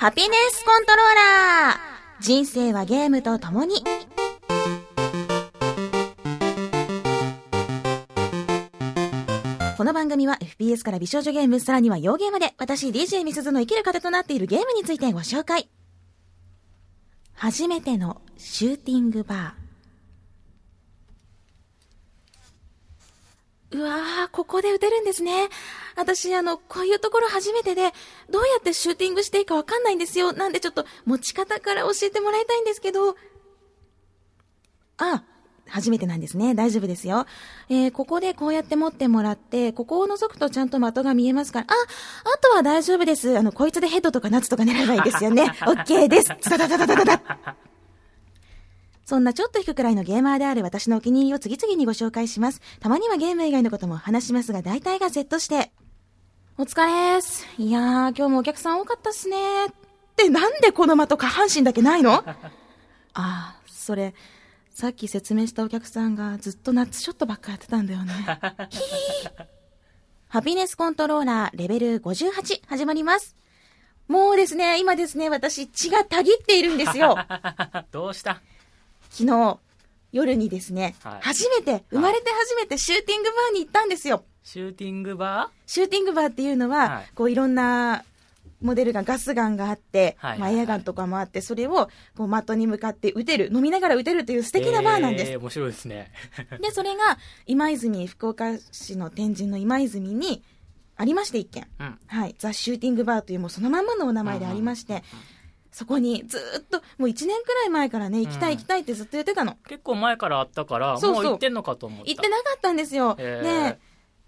ハピネスコントローラー人生はゲームと共にこの番組は FPS から美少女ゲーム、さらには洋ゲームで私 DJ ミスズの生きる糧となっているゲームについてご紹介。初めてのシューティングバー。うわー、ここで撃てるんですね。私、あの、こういうところ初めてで、どうやってシューティングしていいかわかんないんですよ。なんでちょっと持ち方から教えてもらいたいんですけど。あ、初めてなんですね。大丈夫ですよ。えー、ここでこうやって持ってもらって、ここを覗くとちゃんと的が見えますから、あ、あとは大丈夫です。あの、こいつでヘッドとかナツとか狙えばいいですよね。オッケーです。つたたたたたたた。そんなちょっと引くらいのゲーマーである私のお気に入りを次々にご紹介します。たまにはゲーム以外のことも話しますが、大体がセットして。お疲れです。いやー、今日もお客さん多かったっすねー。ってなんでこの的下半身だけないの？ああ、それ、さっき説明したお客さんがずっとナッツショットばっかやってたんだよね。ヒ ーハピネスコントローラーレベル58始まります。もうですね、今ですね、私血がたぎっているんですよ。どうした？昨日、夜にですね、はい初めて、生まれて初めてシューティングバーに行ったんですよ。シューティングバシューティングバーっていうのは、はいこういろんなモデルガン、ガスガンがあって、はいまあエアガンとかもあって、それをこう的に向かって撃てる、飲みながら撃てるという素ー敵なバーなんです。えー面白いですね。で、それが今泉、福岡市の天神の今泉にありまして、一軒。うん。はい、ザ・シューティングバーというもうそのまんまのお名前でありまして、そこにずーっと、もう1年くらい前からね、行きたいうん行きたいってずっと言ってたの。結構前からあったから、そうそうもう行ってんのかと思った。行ってなかったんですよ。へーで、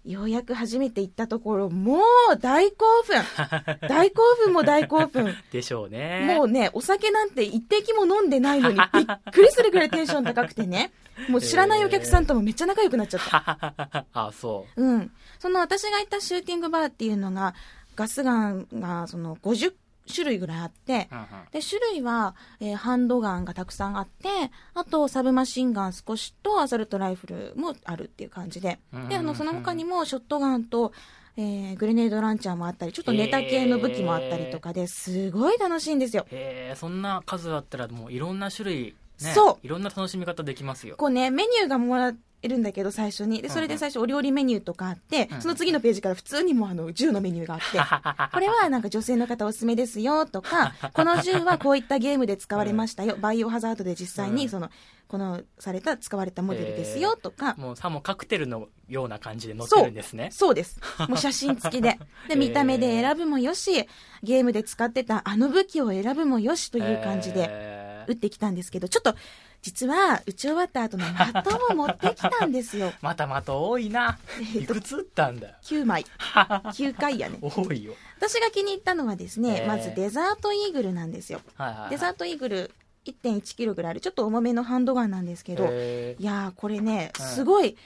ようやく初めて行ったところ、もう大興奮 大興奮も大興奮。でしょうね。もうね、お酒なんて一滴も飲んでないのにびっくりするぐらいテンション高くてね。もう知らないお客さんともめっちゃ仲良くなっちゃった。あ、そうん。その私が行ったシューティングバーっていうのが、ガスガンがその50種類ぐらいあって、で、種類は、えーハンドガンがたくさんあって、あと、サブマシンガン少しと、アサルトライフルもあるっていう感じで。で、あの、その他にも、ショットガンと、えーグレネードランチャーもあったり、ちょっとネタ系の武器もあったりとかで、すごい楽しいんですよ。へえ、そんな数あったらもういろんな種類、ね、そういろんな楽しみ方できますよ。こうね、メニューがもらえるんだけど、最初に。で、それで最初お料理メニューとかあってう、んその次のページから普通にもうあの、銃のメニューがあって、これはなんか女性の方おすすめですよとか、この銃はこういったゲームで使われましたよ。バイオハザードで実際うんにその、このされた使われたモデルですよとか、もうさもカクテルのような感じで載ってるんですね。そうです。もう写真付きで。で、見た目で選ぶもよし、ゲームで使ってたあの武器を選ぶもよしという感じでへー撃ってきたんですけど、ちょっと、実は撃ち終わった後の的を持ってきたんですよ。またまた多いな。いくつ打ったんだよ。9枚。9回やね。多いよ。私が気に入ったのはですね、へーまずデザートイーグルなんですよ。はいはいはい。デザートイーグル1.1キロぐらいある、ちょっと重めのハンドガンなんですけど、へーいやー、これね、うんすごい、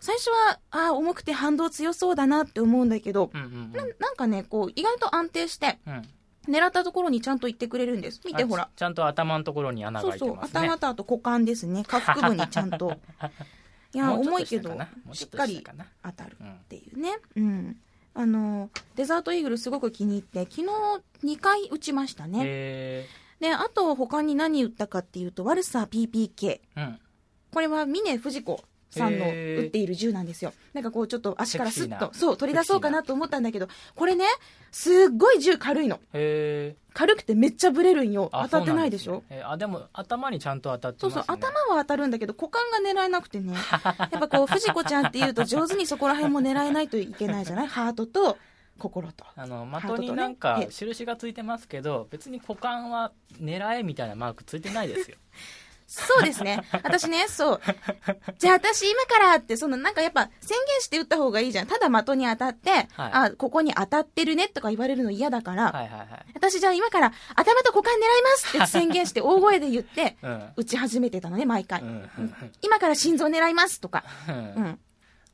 最初は、あー重くて反動強そうだなって思うんだけど、うんうんななんかね、こう、意外と安定して、うん。うん狙ったところにちゃんと行ってくれるんです。見て、あほら。ちゃんと頭のところに穴がそうそう、開いてますね。頭とあと股間ですね。下腹部にちゃんと。いや重いけどしっかり当たるうんっていうね。うん。あの、デザートイーグルすごく気に入って、昨日2回打ちましたね。へで、あと他に何打ったかっていうと、ワルサー PPK。ーうん。これは峰不二子さんの打っている銃なんですよ。なんかこうちょっと足からスッとそう、取り出そうかなと思ったんだけど、これね、すっごい銃軽いの。軽くてめっちゃブレるんよ。あ当たってないでしょ？そうなんすねえあ、でも頭にちゃんと当たってますね。そうそう、頭は当たるんだけど、股間が狙えなくてね。やっぱこう、藤子ちゃんって言うと上手にそこら辺も狙えないといけないじゃない？ハートと心と。あの的になんかええ印がついてますけど別に股間は狙えみたいなマークついてないですよ そうですね。私ね、そう。じゃあ私今からって、そのなんかやっぱ宣言して打った方がいいじゃん。ただ的に当たって、はいあ、ここに当たってるねとか言われるの嫌だから、はいはいはい私じゃあ今から頭と股間狙いますって宣言して大声で言って、うん打ち始めてたのね、毎回。うんうん今から心臓狙いますとか。ううんん。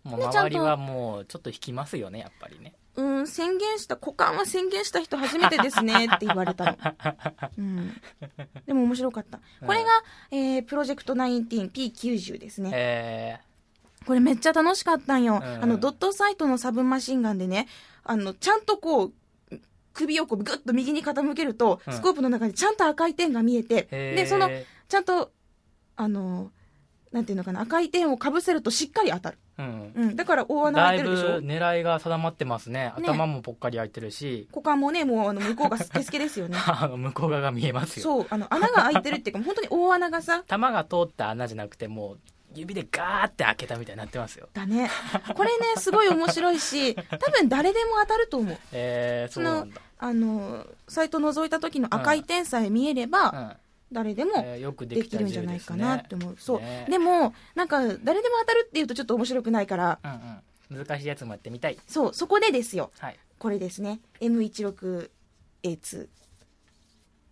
もう周りはもうちょっと引きますよねやっぱりねうん、宣言した、股間は宣言した人初めてですね って言われたの。うん。でも面白かった。これが、えー、プロジェクト 19P90 ですね。えこれめっちゃ楽しかったんよ。うんあの、ドットサイトのサブマシンガンでね、あの、ちゃんとこう、首をこうぐっと右に傾けると、うんスコープの中でちゃんと赤い点が見えて、で、その、ちゃんと、あの、なんていうのかな、赤い点をかぶせるとしっかり当たる。うん。うん。だから大穴だいぶ開いてるでしょ。狙いが定まってますね。頭もぽっかり開いてるし、股間もね、もうあの向こうがスケスケですよね。向こう側が見えますよ。そう、あの穴が開いてるっていうか、本当に大穴がさ、弾が通った穴じゃなくてもう指でガーって開けたみたいになってますよ。だね。これね、すごい面白いし、多分誰でも当たると思う。えー、そうなんだ。あの、サイト覗いた時の赤い点さえ見えれば、うん誰でもでできるんじゃないかなって思う。そう。ねでも、なんか、誰でも当たるっていうとちょっと面白くないから、うんうん難しいやつもやってみたいそう、そこでですよ。はいこれですね。M16A2。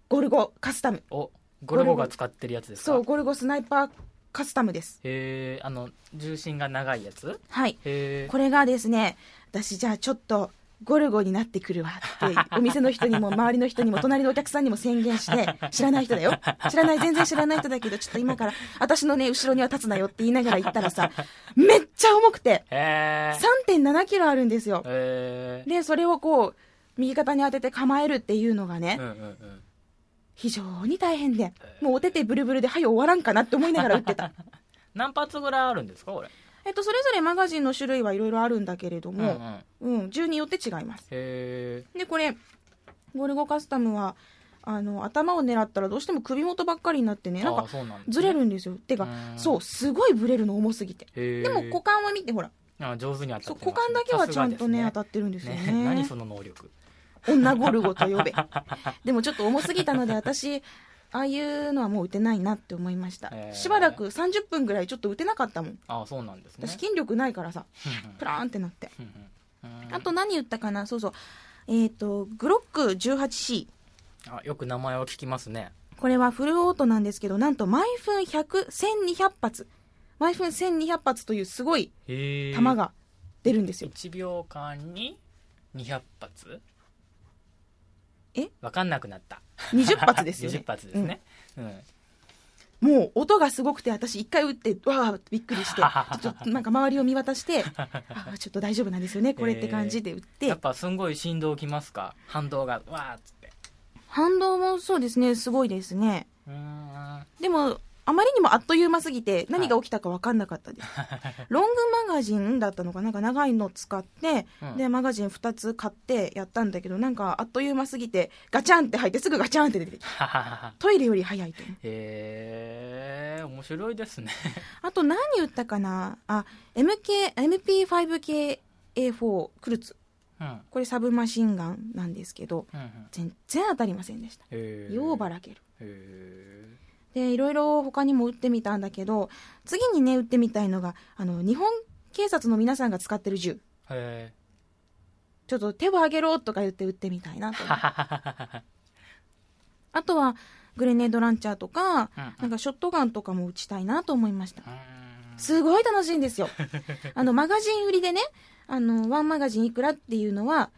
ゴルゴカスタム。おゴルゴが使ってるやつですか？そう、ゴルゴスナイパーカスタムです。へえあの重心が長いやつ？はい。これがですね、私じゃあちょっと、ゴルゴになってくるわって、お店の人にも周りの人にも隣のお客さんにも宣言して、知らない人だよ。知らない、全然知らない人だけど、ちょっと今から、私のね、後ろには立つなよって言いながら言ったらさ、めっちゃ重くて、へ3.7キロあるんですよ。えで、それをこう、右肩に当てて構えるっていうのがね、うんうんうん非常に大変で、もうお手手ブルブルで、はい、終わらんかなって思いながら撃ってた。何発ぐらいあるんですかこれ？えっと、それぞれマガジンの種類はいろいろあるんだけれどうんうんも、うん、銃によって違います。で、これ、ゴルゴカスタムは、あの、頭を狙ったらどうしても首元ばっかりになってね、なんか、ずれるんですよ。てかう、んそう、すごいブレるの重すぎて。でも股間は見て、ほら、あ上手に当たってね股間だけはちゃんとね、さすが当たってるんですよね。ね何その能力女ゴルゴと呼べ。でもちょっと重すぎたので、私、ああいうのはもう打てないなって思いました。へーしばらく30分ぐらいちょっと打てなかったもん。あそうなんですね私筋力ないからさ、プラーンってなって。あと何打ったかな？そうそう。えっ、と、グロック 18C。あよく名前を聞きますねこれはフルオートなんですけど、なんと毎分100、1200発。毎分1200発というすごいへえ弾が出るんですよ。1秒間に200発？え？わかんなくなった。20発ですよね。20発ですね、うん。もう音がすごくて、私一回撃って、わーってびっくりして、ちょっとなんか周りを見渡して、あーちょっと大丈夫なんですよね、これって感じで撃って。やっ、ぱすんごい振動きますか？反動がわーっつって。反動もそうですね、すごいですね。うーん。でも、あまりにもあっという間すぎて、何が起きたか分かんなかったです。ロングマガジンだったのかな？んか長いの使って、うんで、マガジン2つ買ってやったんだけど、なんかあっという間すぎて、ガチャンって入ってすぐガチャンって出てきた。トイレより早いと。へえ面白いですねあと何打ったかな？あ、MK、MP5KA4 クルツ。うんうんこれサブマシンガンなんですけど、うん全然当たりませんでした。ようばらける。へで、いろいろ他にも打ってみたんだけど、次にね、打ってみたいのが、あの、日本警察の皆さんが使ってる銃。ちょっと手を挙げろとか言って打ってみたいなと。あとは、グレネードランチャーとか、うんうんなんかショットガンとかも打ちたいなと思いました。えすごい楽しいんですよ。あの、マガジン売りでね、あの、ワンマガジンいくらっていうのは、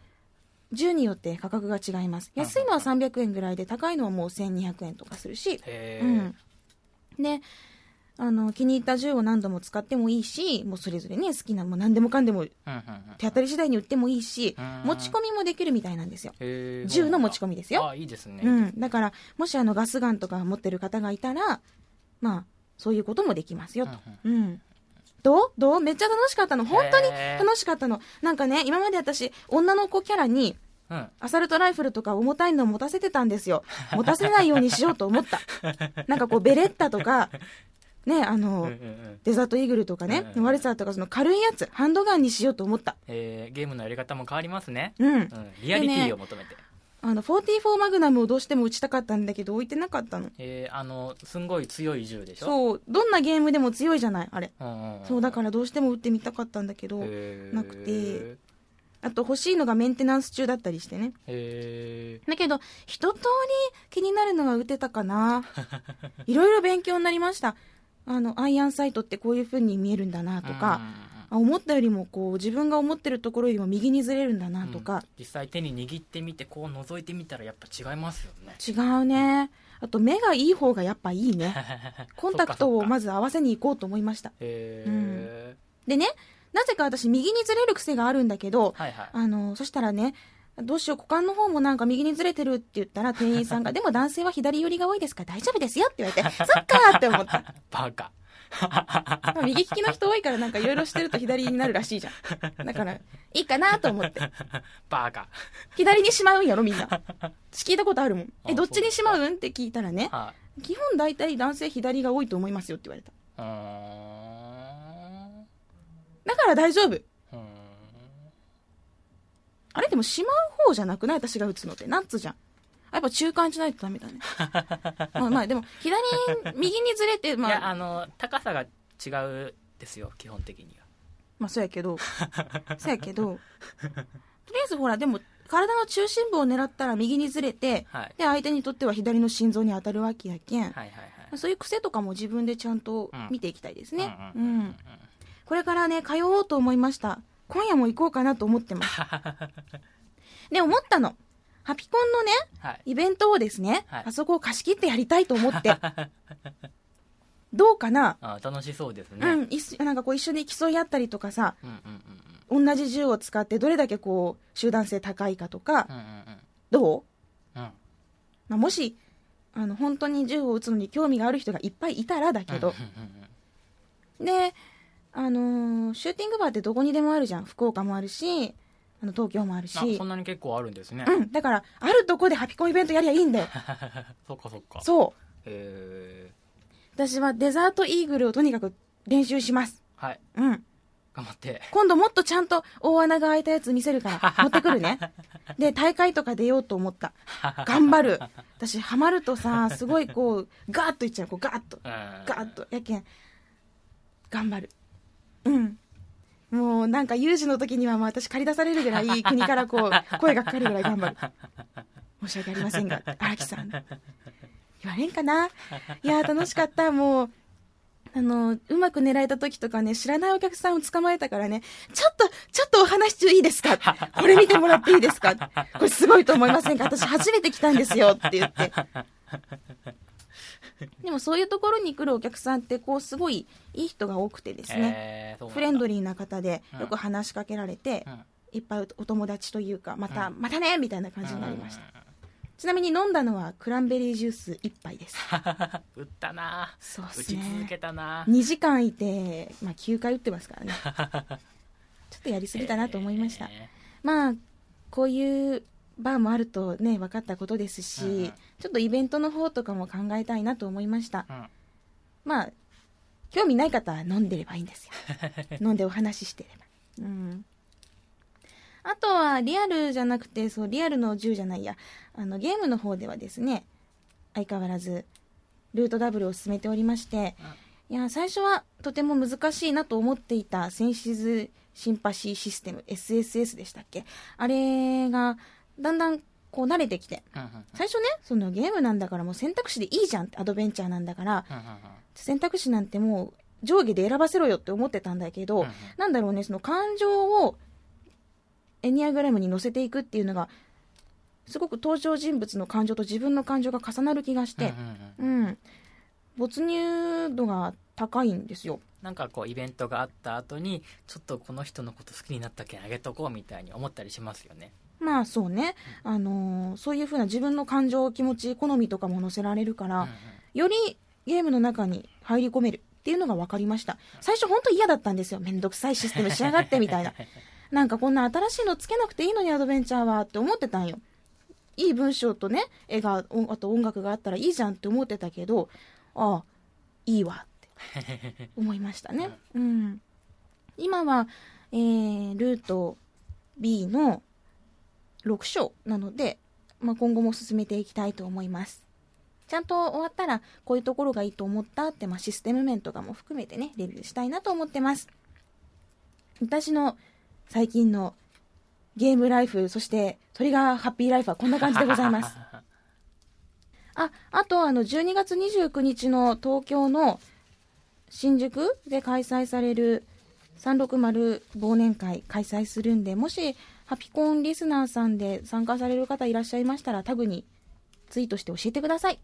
銃によって価格が違います。安いのは300円ぐらいで、高いのはもう1200円とかするし、うん。で、あの、気に入った銃を何度も使ってもいいし、もうそれぞれね、好きな、もう何でもかんでもうんうんうん手当たり次第に売ってもいいしうん、持ち込みもできるみたいなんですよ。銃の持ち込みですよ。あいいですねうん。だから、もしあのガスガンとか持ってる方がいたら、まあ、そういうこともできますよと。うん。どう？どう？めっちゃ楽しかったの。本当に楽しかったの。なんかね、今まで私、女の子キャラに、うんアサルトライフルとか重たいのを持たせてたんですよ。持たせないようにしようと思った。なんかこう、ベレッタとか、ね、あの、うんうんうんデザートイーグルとかね、うんワルサーとかその軽いやつ、ハンドガンにしようと思った。えーゲームのやり方も変わりますねうん。うんリアリティを求めてあの、44マグナムをどうしても撃ちたかったんだけど、置いてなかったの。えーあのすんごい強い銃でしょ？そう、どんなゲームでも強いじゃない、あれ。うんうんうんそう、だからどうしても撃ってみたかったんだけど、なくてあと欲しいのがメンテナンス中だったりしてね。へだけど、一通り気になるのが打てたかな。いろいろ勉強になりました。あの、アイアンサイトってこういう風に見えるんだなーとか、思ったよりもこう、自分が思ってるところよりも右にずれるんだなとうんか、実際手に握ってみてこう覗いてみたらやっぱ違いますよね違うね。あと目がいい方がやっぱいいね。コンタクトをまずず合わせに行こうと思いました。へえでね、なぜか私右にずれる癖があるんだけど、はいはいあの、そしたらね、どうしよう、股間の方もなんか右にずれてるって言ったら、店員さんが、でも男性は左寄りが多いですから大丈夫ですよって言われて、そっかーって思った。バカ。まあ右利きの人多いからなんかいろいろしてると左になるらしいじゃん。だから、いいかなと思って。バカ。左にしまうんやろ、みんな。私聞いたことあるもん。え、あどっちにしまうん？って聞いたらね、は基本大体男性左が多いと思いますよって言われた。だから大丈夫。あれでもしまう方じゃなくない？私が打つのって。ナッツじゃん。あやっぱ中間じゃないとダメだね。まあまあでも、左に、右にずれて、まいや、あ、あの、高さが違うですよ、基本的には。まあそうやけど、そうやけど、とりあえずほら、でも、体の中心部を狙ったら右にずれて、はい。で、相手にとっては左の心臓に当たるわけやけん、はいはいはい。そういう癖とかも自分でちゃんと見ていきたいですね。ううんん。これからね、通おうと思いました。今夜も行こうかなと思ってます。で、思ったの。ハピコンのね、はい。イベントをですね、はいあそこを貸し切ってやりたいと思って。どうかな？あ楽しそうですうね。ん、いなんかこう一緒に競い合ったりとかさ、うんうんうん同じ銃を使ってどれだけこう、集団性高いかとかうん。う、んうんどう？うん。うん。まあ、もし、あの、本当に銃を撃つのに興味がある人がいっぱいいたらだけど、うんうんうんで、あのーシューティングバーってどこにでもあるじゃん。福岡もあるし、あの、東京もあるし。あそんなに結構あるんですね。うん。だから、あるとこでハピコンイベントやりゃいいんだよ。そっかそっか。そう。へ私はデザートイーグルをとにかく練習します。ーはい。うん。頑張って。今度もっとちゃんと大穴が開いたやつ見せるから、持ってくるね。で、大会とか出ようと思った。頑張る。私、ハマるとさ、すごいこう、ガーッといっちゃう。こう、ガーッと。うん。ガーッと。やけん、頑張る。うん。もう、なんか有事の時にはもう私借り出されるぐらい、国からこう、声がかかるぐらい頑張る。申し訳ありませんが、荒木さん。言われんかな？いやー、楽しかった。もう、あの、うまく狙えた時とかね、知らないお客さんを捕まえたからね、ちょっと、ちょっとお話中いいですか？これ見てもらっていいですか？これすごいと思いませんか？私初めて来たんですよって言って。でもそういうところに来るお客さんって、こう、すごいいい人が多くてですね。フレンドリーな方でうんよく話しかけられて、うんいっぱいお友達というか、また、うんまたねみたいな感じになりました。うんちなみに飲んだのはクランベリージュース1杯です。打ったなそうっすね続けたな2時間いて、まあ9回打ってますからね。ちょっとやりすぎたなと思いました。えまあ、こういうバーもあるとね、分かったことですし、うんうんちょっとイベントの方とかも考えたいなと思いました。ーうんまあ、興味ない方は飲んでればいいんですよ。飲んでお話ししてれば。うん。あとは、リアルじゃなくて、そう、リアルの銃じゃないや、あの、ゲームの方ではですね、相変わらず、ルートダブルを進めておりまして、いや、最初はとても難しいなと思っていたセンシズシンパシーシステム、SSS でしたっけ？あれが、だんだんこう慣れてきて、最初ね、そのゲームなんだからもう選択肢でいいじゃんって、アドベンチャーなんだから、選択肢なんてもう上下で選ばせろよって思ってたんだけど、なんだろうね、その感情をエニアグラムに乗せていくっていうのが、すごく登場人物の感情と自分の感情が重なる気がして、うん。うん、没入度が高いんですよ。なんかこうイベントがあった後にちょっとこの人のこと好きになったけんあげとこうみたいに思ったりしますよねまあそうね、あのーそういうふうな自分の感情、気持ち、好みとかも乗せられるから、よりゲームの中に入り込めるっていうのが分かりました。最初本当嫌だったんですよ。めんどくさいシステムしやがってみたいな。なんかこんな新しいのつけなくていいのにアドベンチャーはって思ってたんよ。いい文章とね、絵が、おあと音楽があったらいいじゃんって思ってたけど、ああ、いいわって思いましたね。うん。今は、えー、ルート B の6章なので、まあ、今後も進めていきたいと思います。ちゃんと終わったら、こういうところがいいと思ったって、まあ、システム面とかも含めてね、レビューしたいなと思ってます。私の最近のゲームライフ、そしてトリガーハッピーライフはこんな感じでございます。あ、あとあの12月29日の東京の新宿で開催される360忘年会開催するんで、もしハピコンリスナーさんで参加される方いらっしゃいましたらタグにツイートして教えてください。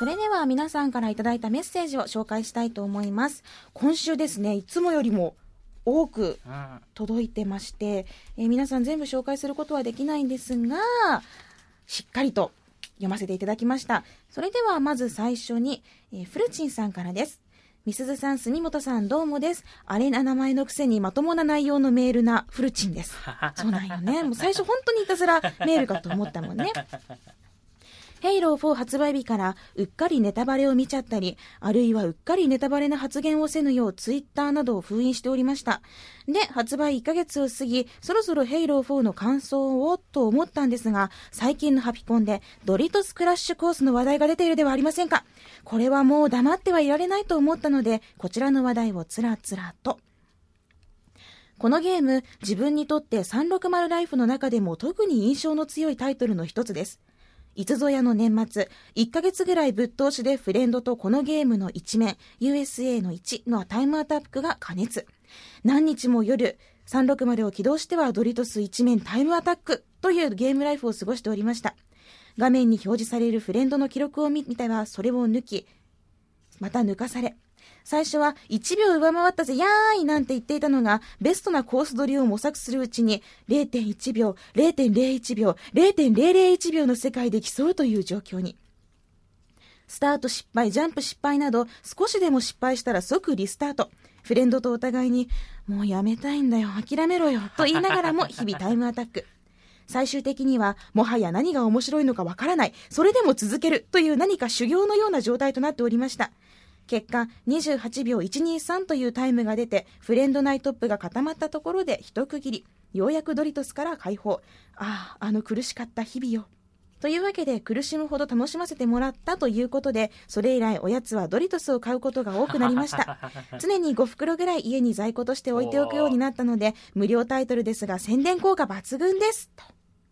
それでは皆さんからいただいたメッセージを紹介したいと思います。今週ですね、いつもよりも多く届いてまして、えー皆さん全部紹介することはできないんですが、しっかりと読ませていただきました。それではまず最初に、えーフルチンさんからです。みすずさん、住本さん、どうもです。あれな名前のくせにまともな内容のメールなフルチンです。そうなんよね。もう最初本当にいたずらメールかと思ったもんね。ヘイロー4発売日からうっかりネタバレを見ちゃったり、あるいはうっかりネタバレな発言をせぬようツイッターなどを封印しておりました。で、発売1ヶ月を過ぎ、そろそろヘイロー4の感想をと思ったんですが、最近のハピコンでドリトスクラッシュコースの話題が出ているではありませんか？これはもう黙ってはいられないと思ったので、こちらの話題をつらつらと。このゲーム、自分にとって360ライフの中でも特に印象の強いタイトルの一つです。いつぞやの年末、1ヶ月ぐらいぶっ通しでフレンドとこのゲームの一面、USA の1のタイムアタックが加熱。何日も夜、360を起動してはドリトス一面タイムアタックというゲームライフを過ごしておりました。画面に表示されるフレンドの記録を見たはそれを抜き、また抜かされ、最初は1秒上回ったぜ、やーいなんて言っていたのが、ベストなコース取りを模索するうちに、0.1秒、0.01秒、0.001秒の世界で競うという状況に。スタート失敗、ジャンプ失敗など、少しでも失敗したら即リスタート。フレンドとお互いに、もうやめたいんだよ、諦めろよ、と言いながらも 日々タイムアタック。最終的には、もはや何が面白いのかわからない、それでも続けるという何か修行のような状態となっておりました。結果、28秒123というタイムが出て、フレンドナイトップが固まったところで一区切り。ようやくドリトスから解放。ああ、あの苦しかった日々よ。というわけで苦しむほど楽しませてもらったということで、それ以来おやつはドリトスを買うことが多くなりました。常に5袋ぐらい家に在庫として置いておくようになったので、無料タイトルですが宣伝効果抜群です。と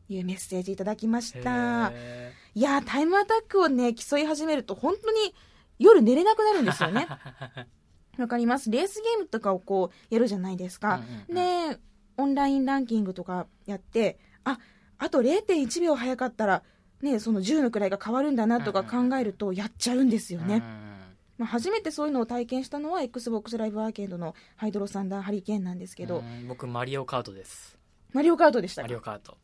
いうメッセージいただきました。へいやー、タイムアタックをね、競い始めると本当に夜寝れなくなるんですよね。わかります。レースゲームとかをこうやるじゃないですか。うんうんで、オンラインランキングとかやって、あ、あと0.1秒早かったら、ね、その10の位が変わるんだなとか考えるとやっちゃうんですよね。まあ、初めてそういうのを体験したのは XBOX ライブアーケードのハイドロサンダーハリケーンなんですけど、うん僕マリオカートですマリオカートでしたマリオカート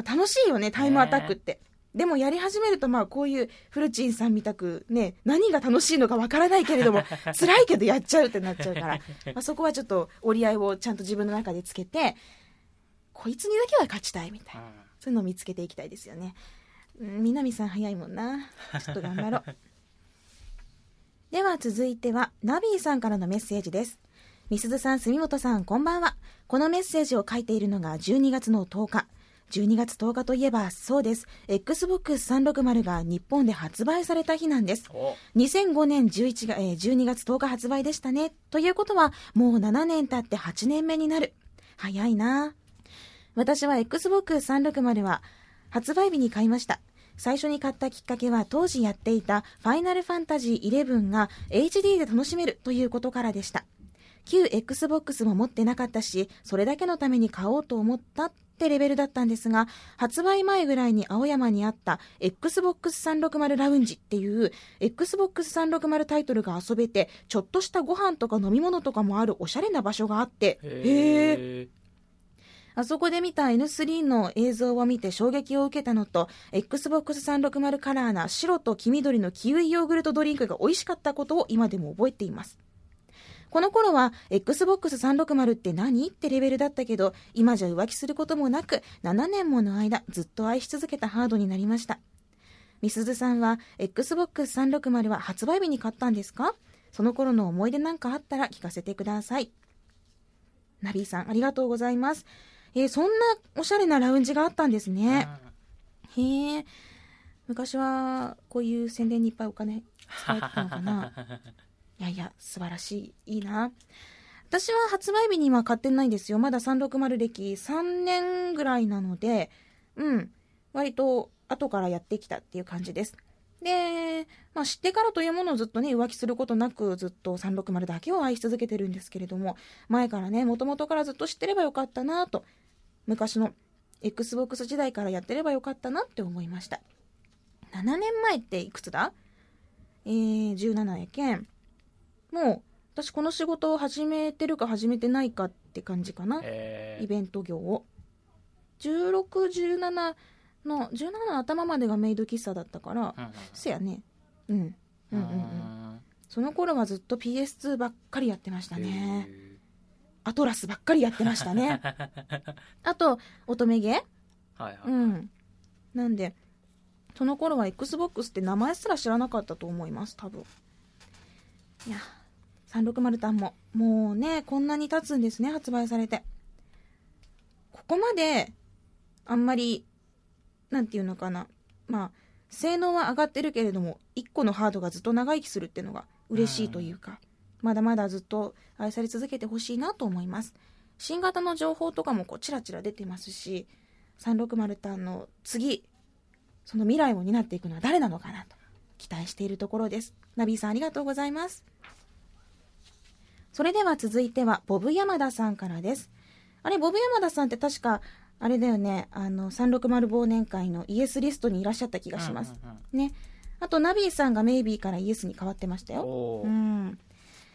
っぱ楽しいよね、タイムアタックって。でもやり始めるとまあこういうフルチンさんみたくね、何が楽しいのかわからないけれども、辛いけどやっちゃうってなっちゃうから、まあ、そこはちょっと折り合いをちゃんと自分の中でつけて、こいつにだけは勝ちたいみたいな。そういうのを見つけていきたいですよね。うん南さん早いもんな。ちょっと頑張ろう。では続いては、ナビーさんからのメッセージです。みすずさん、住本さん、こんばんは。このメッセージを書いているのが12月の10日。12月10日といえば、そうです。Xbox 360が日本で発売された日なんです。お2005年11が、えー12月10日発売でしたね。ということは、もう7年経って8年目になる。早いな私は Xbox 360は発売日に買いました。最初に買ったきっかけは当時やっていたファイナルファンタジー11が HD で楽しめるということからでした。旧 Xbox も持ってなかったし、それだけのために買おうと思ったってレベルだったんですが、発売前ぐらいに青山にあった Xbox 360ラウンジっていう Xbox 360タイトルが遊べて、ちょっとしたご飯とか飲み物とかもあるおしゃれな場所があって、へー。へあそこで見た N3 の映像を見て衝撃を受けたのと、Xbox 360カラーな白と黄緑のキウイヨーグルトドリンクが美味しかったことを今でも覚えています。この頃は Xbox 360って何？ってレベルだったけど、今じゃ浮気することもなく、7年もの間ずっと愛し続けたハードになりました。みすずさんは Xbox 360は発売日に買ったんですか？その頃の思い出なんかあったら聞かせてください。ナビーさん、ありがとうございます。えーそんなおしゃれなラウンジがあったんですーね。へえ。昔は、こういう宣伝にいっぱいお金使えてたのかな？いやいや、素晴らしい。いいな。私は発売日には買ってないんですよ。まだ360歴3年ぐらいなので、うん。割と後からやってきたっていう感じです。で、まあ知ってからというものをずっとね、浮気することなくずっと360だけを愛し続けてるんですけれども、前からね、元々からずっと知ってればよかったなと、昔の Xbox 時代からやってればよかったなって思いました。7年前っていくつだ？えー、17やけん。もう、私この仕事を始めてるか始めてないかって感じかな。えイベント業を。16、17の、17の頭までがメイド喫茶だったから、うんうんせやね。うん。うんうんうん。んその頃はずっと PS2 ばっかりやってましたね。へアトラスばっかりやってましたね。ー あと、乙女ゲーはいはい。うん。なんで、その頃は Xbox って名前すら知らなかったと思います、多分。いや、360タンも、もうね、こんなに経つんですね、発売されて。ここまで、あんまり、なんていうのかな。まあ、性能は上がってるけれども、1個のハードがずっと長生きするっていうのが嬉しいというか、まだまだずっと愛され続けてほしいなと思います。新型の情報とかもこうチラチラ出てますし、360タンの次、その未来を担っていくのは誰なのかなと期待しているところです。ナビーさんありがとうございます。それでは続いては、ボブ山田さんからです。あれ、ボブ山田さんって確か、あれだよね、あの、360忘年会のイエスリストにいらっしゃった気がします。うんうんうんね。あと、ナビーさんがメイビーからイエスに変わってましたよ。うん。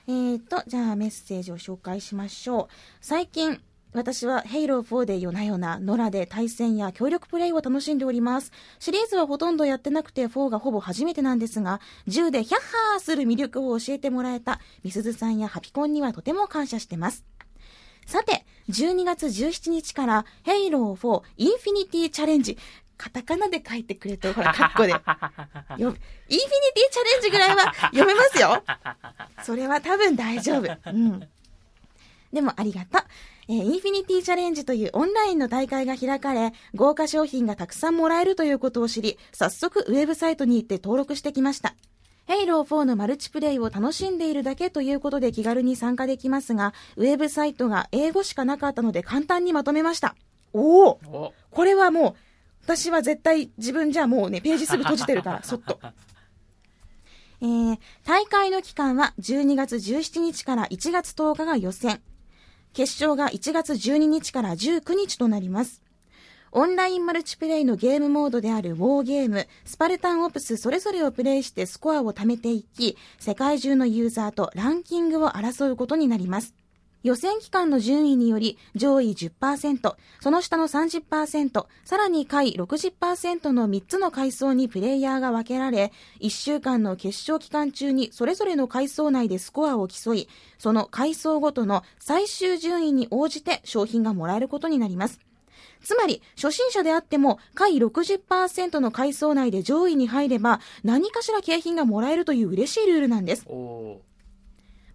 えーと、じゃあメッセージを紹介しましょう。最近、私はヘイロー4で夜な夜な、野良で対戦や協力プレイを楽しんでおります。シリーズはほとんどやってなくて4がほぼ初めてなんですが、銃でヒャッハーする魅力を教えてもらえたみすずさんやハピコンにはとても感謝してます。さて、12月17日から、ヘイロー4インフィニティチャレンジ。カタカナで書いてくれと、ほら、カッコで。よインフィニティチャレンジぐらいは読めますよ。それは多分大丈夫。うん。でもありがとう。えーインフィニティチャレンジというオンラインの大会が開かれ、豪華商品がたくさんもらえるということを知り、早速ウェブサイトに行って登録してきました。ヘイロー4のマルチプレイを楽しんでいるだけということで気軽に参加できますが、ウェブサイトが英語しかなかったので簡単にまとめました。おおおこれはもう、私は絶対自分じゃもうね、ページすぐ閉じてるから、そっと。えー、大会の期間は12月17日から1月10日が予選。決勝が1月12日から19日となります。オンラインマルチプレイのゲームモードであるウォーゲーム、スパルタンオプスそれぞれをプレイしてスコアを貯めていき、世界中のユーザーとランキングを争うことになります。予選期間の順位により上位10%、その下の30%、さらに下位60%の3つの階層にプレイヤーが分けられ、1週間の決勝期間中にそれぞれの階層内でスコアを競い、その階層ごとの最終順位に応じて商品がもらえることになります。つまり、初心者であっても、下位60%の階層内で上位に入れば、何かしら景品がもらえるという嬉しいルールなんです。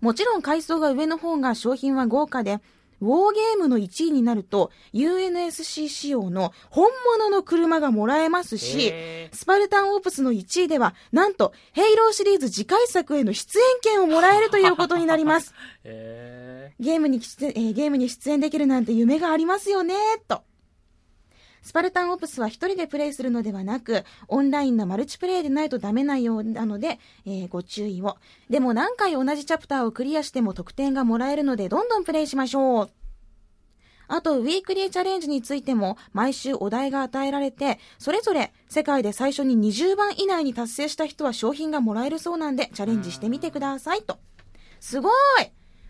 おもちろん階層が上の方が商品は豪華で、ウォーゲームの1位になると、UNSC 仕様の本物の車がもらえますし、えスパルタンオプスの1位では、なんと、ヘイローシリーズ次回作への出演権をもらえるということになります。えゲームにえーゲームに出演できるなんて夢がありますよね、と。スパルタンオプスは一人でプレイするのではなく、オンラインのマルチプレイでないとダメなようなので、えーご注意を。でも何回同じチャプターをクリアしても得点がもらえるので、どんどんプレイしましょう。あと、ウィークリーチャレンジについても、毎週お題が与えられて、それぞれ世界で最初に20番以内に達成した人は商品がもらえるそうなんで、チャレンジしてみてくださいと。すごい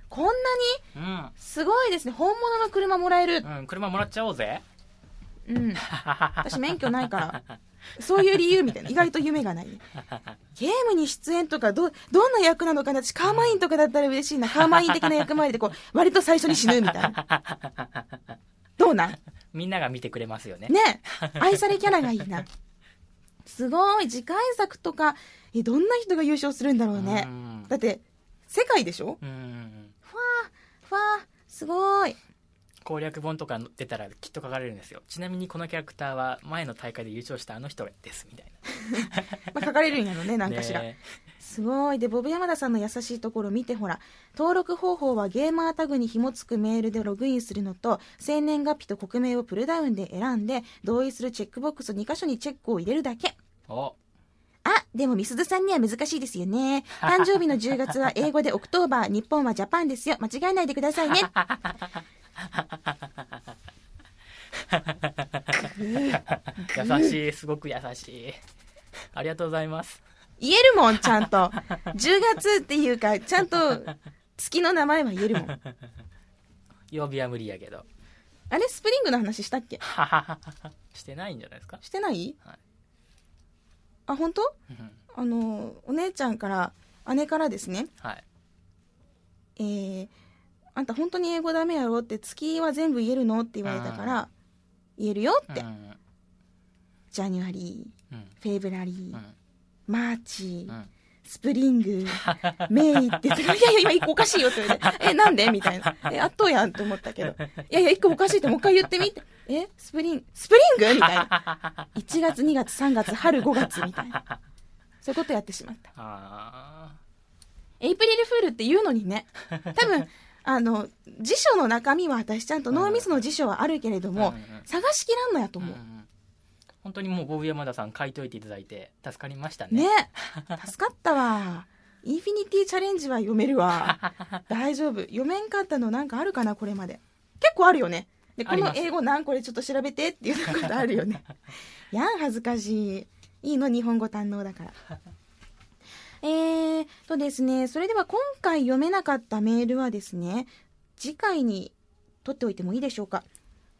こんなにー、すごいですね。本物の車もらえる。うん。うん、車もらっちゃおうぜ。うん。私免許ないから。そういう理由みたいな。意外と夢がない。ゲームに出演とか、ど、どんな役なのかな私、カーマインとかだったら嬉しいな。カーマイン的な役回りで、こう、割と最初に死ぬみたいな。どうなん？みんなが見てくれますよね。ね愛されキャラがいいな。すごい。次回作とか、え、どんな人が優勝するんだろうねう。んだって、世界でしょ？うん。ふわー、ふわー、すごい。攻略本とか出たらきっと書かれるんですよ。ちなみにこのキャラクターは前の大会で優勝したあの人です、みたい まあ、書かれるんやろね、なな。んかしら。ねすごい。で、ボブ山田さんの優しいところ見てほら。登録方法はゲーマータグに紐付くメールでログインするのと、生年月日と国名をプルダウンで選んで、同意するチェックボックス2箇所にチェックを入れるだけ。お、あ、でもミスズさんには難しいですよね。誕生日の10月は英語で October、日本は Japan ですよ。間違えないでくださいね。優しい、すごく優しい。ありがとうございます。言えるもん、ちゃんと。10月っていうか、ちゃんと月の名前は言えるもん。曜日は無理やけど。あれ、スプリングの話したっけ？してないんじゃないですか？してない、はい。あ、本当？うん。あの、お姉ちゃんから、姉からですね、はい。えー、あんた本当に英語ダメやろって月は全部言えるのって言われたから、言えるよって。うん January、うん February、うん March、うん spring、May って言って、いやいや、今一個おかしいよって言われて、え、なんでみたいな。え、あっとうやんと思ったけど、いやいや、一個おかしいってもう一回言ってみて。え、 sprin、spring みたいな。1月、2月、3月、春、5月みたいな。そういうことやってしまった。あエイプリルフールって言うのにね。多分、あの、辞書の中身は私ちゃんと脳みその辞書はあるけれども、探しきらんのやと思う。うん本当にもうボブ山田さん書いといていただいて助かりましたねね助かったわ。インフィニティチャレンジは読めるわ。大丈夫。読めんかったのなんかあるかな、これまで。結構あるよね。で、この英語なんこれちょっと調べてっていうことあるよね。やん、恥ずかしい。いいの、日本語堪能だから。えーとですね、それでは今回読めなかったメールはですね、次回に取っておいてもいいでしょうか。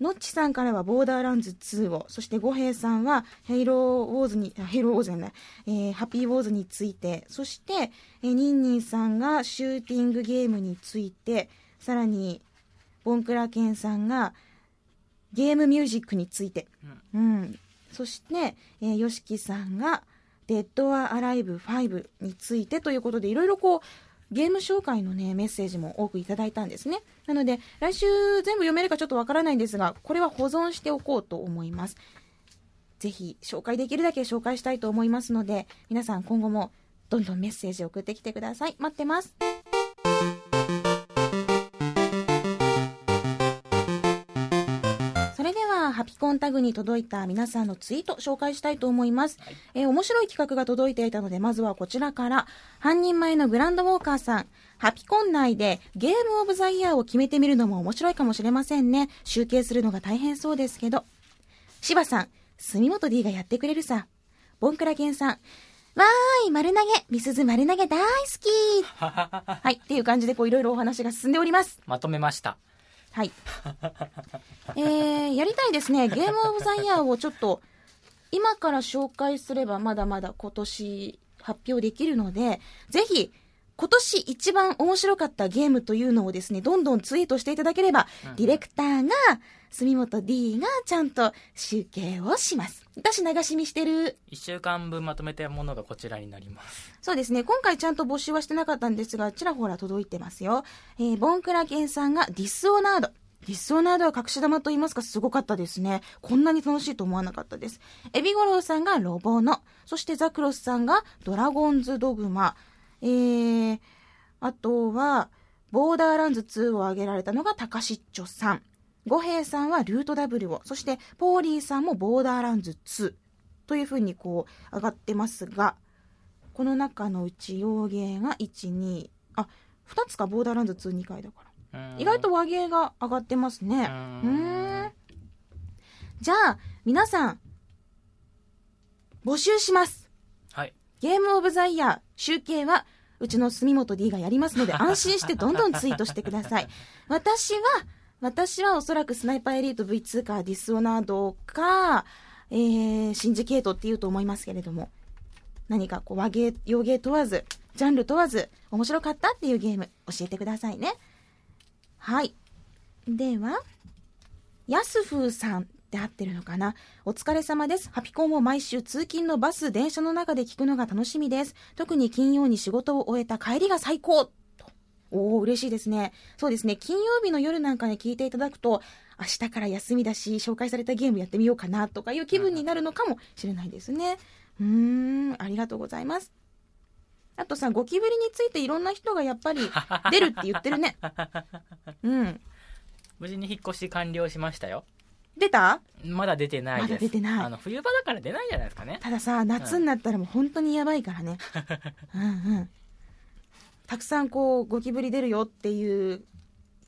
のっちさんからはボーダーランズ2を、そして五平さんはヘイローウォーズに、あヘイローウォーズじゃない、えーハッピーウォーズについて、そして、えーニンニンさんがシューティングゲームについて、さらに、ボンクラケンさんがゲームミュージックについて、うん。そして、えー、ヨシキさんが、デッド・ア・アライブ5についてということで、いろいろこう、ゲーム紹介のね、メッセージも多くいただいたんですね。なので、来週全部読めるかちょっとわからないんですが、これは保存しておこうと思います。ぜひ、紹介できるだけ紹介したいと思いますので、皆さん今後もどんどんメッセージ送ってきてください。待ってます。ピコンタグに届いた皆さんのツイート紹介したいと思います。はいえー面白い企画が届いていたので、まずはこちらから、半人前のグランドウォーカーさん、ハピコン内でゲームオブザイヤーを決めてみるのも面白いかもしれませんね。集計するのが大変そうですけど。柴さん、住本 D がやってくれるさ。ボンクラケンさん、わーい、丸投げ、みすず丸投げ大好き はい、っていう感じでこういろいろお話が進んでおります。まとめましたはい。えー、やりたいですね。ゲームオブザイヤーをちょっと、今から紹介すればまだまだ今年発表できるので、ぜひ、今年一番面白かったゲームというのをですね、どんどんツイートしていただければ、うんディレクターが、住本 D がちゃんと集計をします。私流し見してる。1週間分まとめたものがこちらになりますそうですね。今回ちゃんと募集はしてなかったんですが、ちらほら届いてますよ。えー、ボンクラケンさんがディスオナード。ディスオナードは隠し玉と言いますかすごかったですね。こんなに楽しいと思わなかったです。エビゴロウさんがロボノ。そしてザクロスさんがドラゴンズドグマ。えー、あとは、ボーダーランズ2を挙げられたのがタカシッチョさん。五平さんはルート W を。そして、ポーリーさんもボーダーランズ2。というふうにこう、上がってますが、この中のうち洋芸が1、2、あ、2つかボーダーランズ2、2回だから。うん意外と和芸が上がってますね。うん。じゃあ、皆さん、募集します。はいゲームオブザイヤー集計は、うちの住本 D がやりますので、安心してどんどんツイートしてください。私は、私はおそらくスナイパーエリート V2 かディスオナードか、えー、シンジケートって言うと思いますけれども、何かこう和芸、洋芸問わず、ジャンル問わず、面白かったっていうゲーム、教えてくださいね。はい。では、ヤスフーさんって合ってるのかな？お疲れ様です。ハピコンを毎週通勤のバス、電車の中で聞くのが楽しみです。特に金曜に仕事を終えた帰りが最高とおー、嬉しいですね。そうですね。金曜日の夜なんかに聞いていただくと、明日から休みだし、紹介されたゲームやってみようかなとかいう気分になるのかもしれないですね。うーん、ありがとうございます。あとさ、ゴキブリについていろんな人がやっぱり出るって言ってるね。うん。無事に引っ越し完了しましたよ出た？まだ出てないですまだ出てないあの冬場だから出ないんじゃないですかねたださ、夏になったらもう本当にやばいからね。うんうん。たくさんこう、ゴキブリ出るよっていう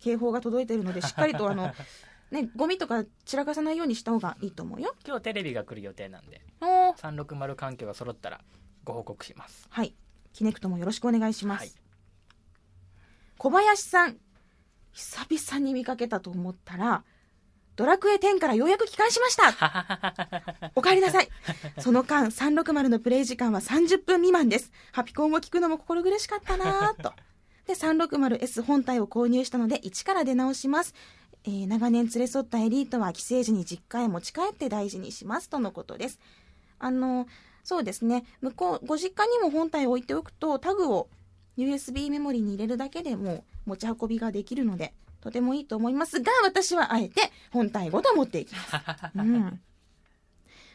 警報が届いてるので、しっかりとあの、ね、ゴミとか散らかさないようにした方がいいと思うよ。今日テレビが来る予定なんでおー360環境が揃ったらご報告しますはい。キネクトもよろしくお願いします。はい小林さん、久々に見かけたと思ったら、ドラクエ10からようやく帰還しました お帰りなさいその間、360のプレイ時間は30分未満です。ハピコンを聞くのも心苦しかったなぁと。で、360S 本体を購入したので、一から出直します。えー長年連れ添ったエリートは帰省時に実家へ持ち帰って大事にしますとのことです。あの、そうですね。向こう、ご実家にも本体を置いておくと、タグを USB メモリに入れるだけでもう持ち運びができるので、とてもいいと思いますが、私はあえて本体ごと持っていきます。うん。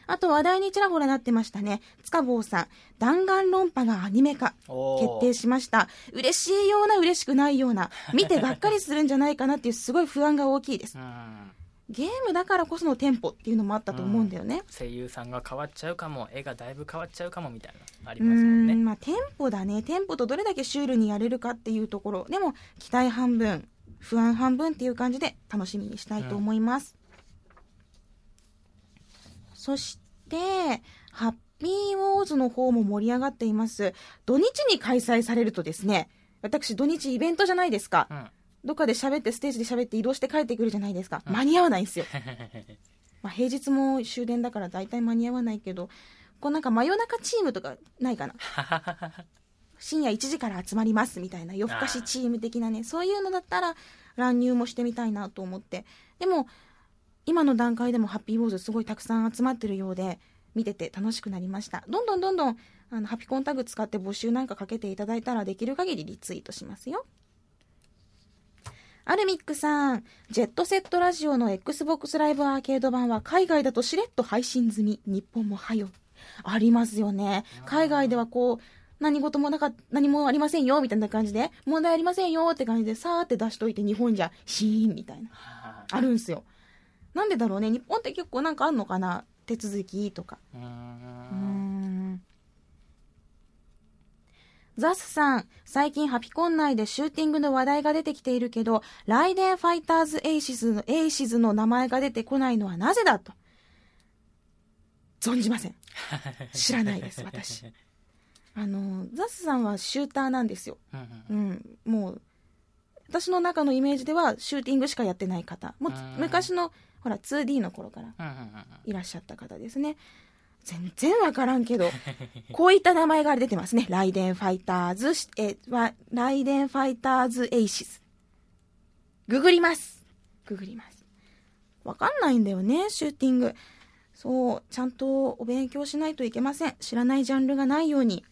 あと話題にちらほらなってましたね。塚坊さん、弾丸論破がアニメ化。決定しました。嬉しいような嬉しくないような、見てがっかりするんじゃないかなっていうすごい不安が大きいですう。んゲームだからこそのテンポっていうのもあったと思うんだよね。声優さんが変わっちゃうかも絵がだいぶ変わっちゃうかもみたいなありうますもんねまあ、テンポだね。テンポとどれだけシュールにやれるかっていうところ。でも、期待半分、不安半分っていう感じで楽しみにしたいと思います。そして、ハッピーウォーズの方も盛り上がっています。土日に開催されるとですね、私土日イベントじゃないですか。うんどっかで喋ってステージで喋って移動して帰ってくるじゃないですか。間に合わないんですよ。まあ、平日も終電だから大体間に合わないけど、こうなんか真夜中チームとかないかな？深夜1時から集まりますみたいな夜更かしチーム的なね、そういうのだったら乱入もしてみたいなと思って。でも、今の段階でもハッピーウォーズすごいたくさん集まってるようで、見てて楽しくなりました。どんどんどんどん、あの、ハピコンタグ使って募集なんかかけていただいたらできる限りリツイートしますよ。アルミックさん、ジェットセットラジオの Xbox ライブアーケード版は海外だとしれっと配信済み。日本もはよ。ありますよね。海外ではこう、何事もなか何もありませんよ、みたいな感じで、問題ありませんよって感じで、さーって出しといて、日本じゃ、シーンみたいな。あるんすよ。なんでだろうね。日本って結構なんかあんのかな？手続きとか。うんザスさん、最近ハピコン内でシューティングの話題が出てきているけど、ライデンファイターズエイシズの、エイシズの名前が出てこないのはなぜだと。存じません。知らないです、私。あの、ザスさんはシューターなんですよ。うんうんうん、もう、私の中のイメージではシューティングしかやってない方。もううん昔の、ほら、2D の頃からいらっしゃった方ですね。全然わからんけど、こういった名前が出てますね。ライデンファイターズ、え、は、ライデンファイターズエイシス。ググります。ググります。わかんないんだよね、シューティング。そう、ちゃんとお勉強しないといけません。知らないジャンルがないように。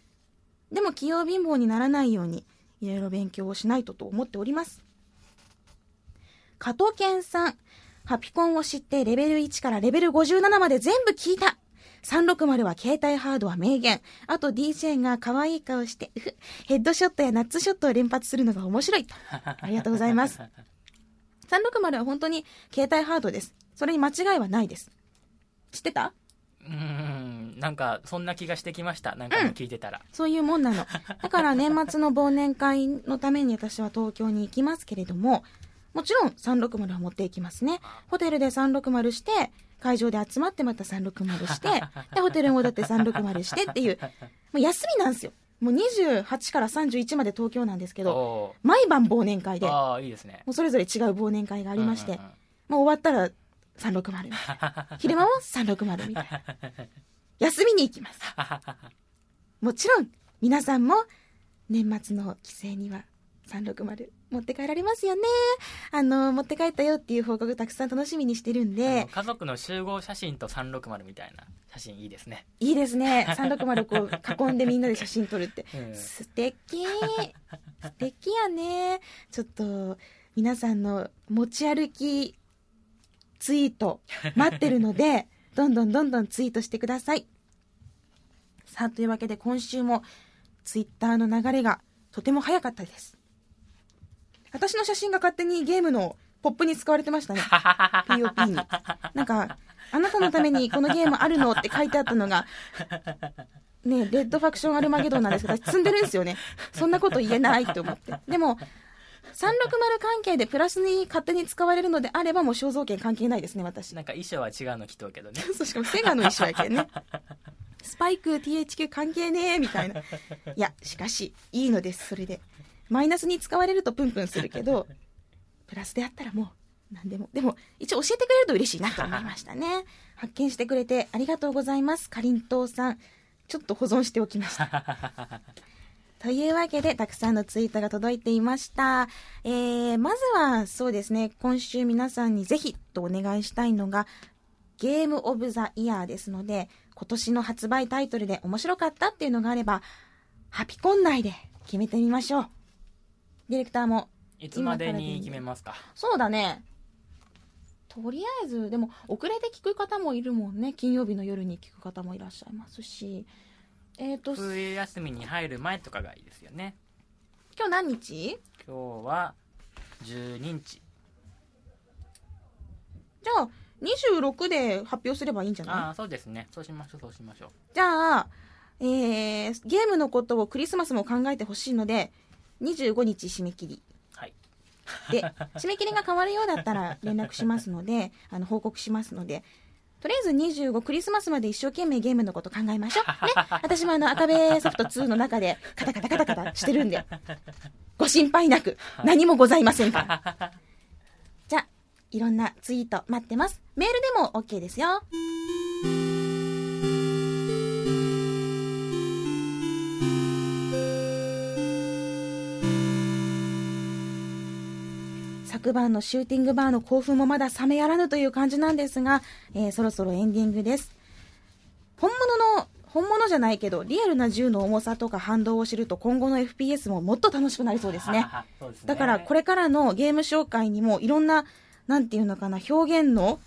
でも、器用貧乏にならないように、いろいろ勉強をしないとと思っております。加藤健さん。ハピコンを知ってレベル1からレベル57まで全部聞いた。360は携帯ハードは名言。あと DJ が可愛い顔して、ヘッドショットやナッツショットを連発するのが面白い。ありがとうございます。360は本当に携帯ハードです。それに間違いはないです。知ってた？うんなんかそんな気がしてきましたなんかも聞いてたら、そういうもんなの。だから年末の忘年会のために私は東京に行きますけれども、もちろん360は持っていきますね。ホテルで360して、会場で集まってまた360して、で、ホテルに戻って360してっていう、もう休みなんですよ。もう28から31まで東京なんですけど、お毎晩忘年会で、もああいいですねうそれぞれ違う忘年会がありまして、うんうんうんもう終わったら360みたいな。昼間も360みたいな。休みに行きます。もちろん、皆さんも年末の帰省には360持って帰られますよね。あの、持って帰ったよっていう報告たくさん楽しみにしてるんあでの、家族の集合写真と360みたいな写真いいですね、いいですね。360こう囲んでみんなで写真撮るって。うん素敵素敵やね。ちょっと、皆さんの持ち歩きツイート待ってるので、どんどんどんどんツイートしてください。さあ、というわけで今週もツイッターの流れがとても早かったです。私の写真が勝手にゲームのポップに使われてましたね。POP に。なんか、あなたのためにこのゲームあるのって書いてあったのが、ね、レッドファクションアルマゲドンなんですけど、私積んでるんですよね。そんなこと言えないって思って。でも、360関係でプラスに勝手に使われるのであれば、もう肖像権関係ないですね、私。なんか衣装は違うの着とうけどね。そう、しかもセガの衣装やけんね。スパイク THQ 関係ねえみたいな。いやしかしいいのですそれで。マイナスに使われるとプンプンするけどプラスであったらもう何でも。でも一応教えてくれると嬉しいなと思いましたね。発見してくれてありがとうございますかりんとうさん。ちょっと保存しておきましたというわけで、たくさんのツイートが届いていました。えー、まずはそうですね、今週皆さんにぜひとお願いしたいのが、ゲームオブザイヤーですので、今年の発売タイトルで面白かったっていうのがあれば、ハピコン内で決めてみましょう。ディレクターも。いつまでに決めますか？そうだね。とりあえず、でも遅れて聞く方もいるもんね。金曜日の夜に聞く方もいらっしゃいますし。えっ、と、今冬休みに入る前とかがいいですよね。日何日？今日は12日。じゃあ、26で発表すればいいんじゃない？ああそうですね。そうしましょうそうしましょう。じゃあ、えー、ゲームのことをクリスマスも考えてほしいので、25日締め切り。はい。で、締め切りが変わるようだったら連絡しますので、あの、報告しますので、とりあえず25クリスマスまで一生懸命ゲームのこと考えましょう。ね。私もあの、赤べソフト2の中でカタカタカタカタしてるんで、ご心配なく、何もございませんから。じゃあ、いろんなツイート待ってます。メールでも OK ですよ。昨晩のシューティングバーの興奮もまだ冷めやらぬという感じなんですが、えーそろそろエンディングです。本物の、本物じゃないけど、リアルな銃の重さとか反動を知ると今後の FPS ももっと楽しくなりそうですね。すねだからこれからのゲーム紹介にもいろんな、なんていうのかな、表現の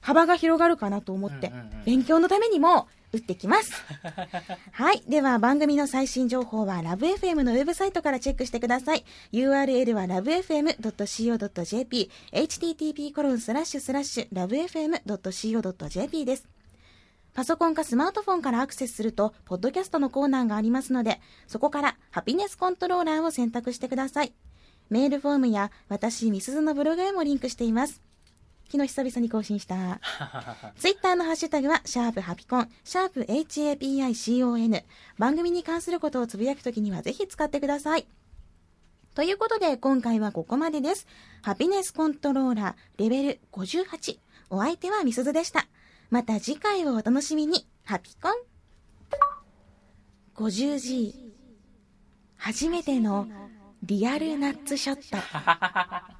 幅が広がるかなと思って、うんうんうん勉強のためにも打ってきます。はい。では番組の最新情報はラブ f m のウェブサイトからチェックしてください。URL は lovefm.co.jp、http コロンスラッシュスラッシュ lovefm.co.jp です。パソコンかスマートフォンからアクセスすると、ポッドキャストのコーナーがありますので、そこからハピネスコントローラーを選択してください。メールフォームや私、みすずのブログへもリンクしています。昨日久々に更新した。ツイッターのハッシュタグは、シャープハピコン、シャープ HAPICON。番組に関することをつぶやくときにはぜひ使ってください。ということで、今回はここまでです。ハピネスコントローラー、レベル58。お相手はみすずでした。また次回をお楽しみに。ハピコン。50G。初めてのリアルナッツショット。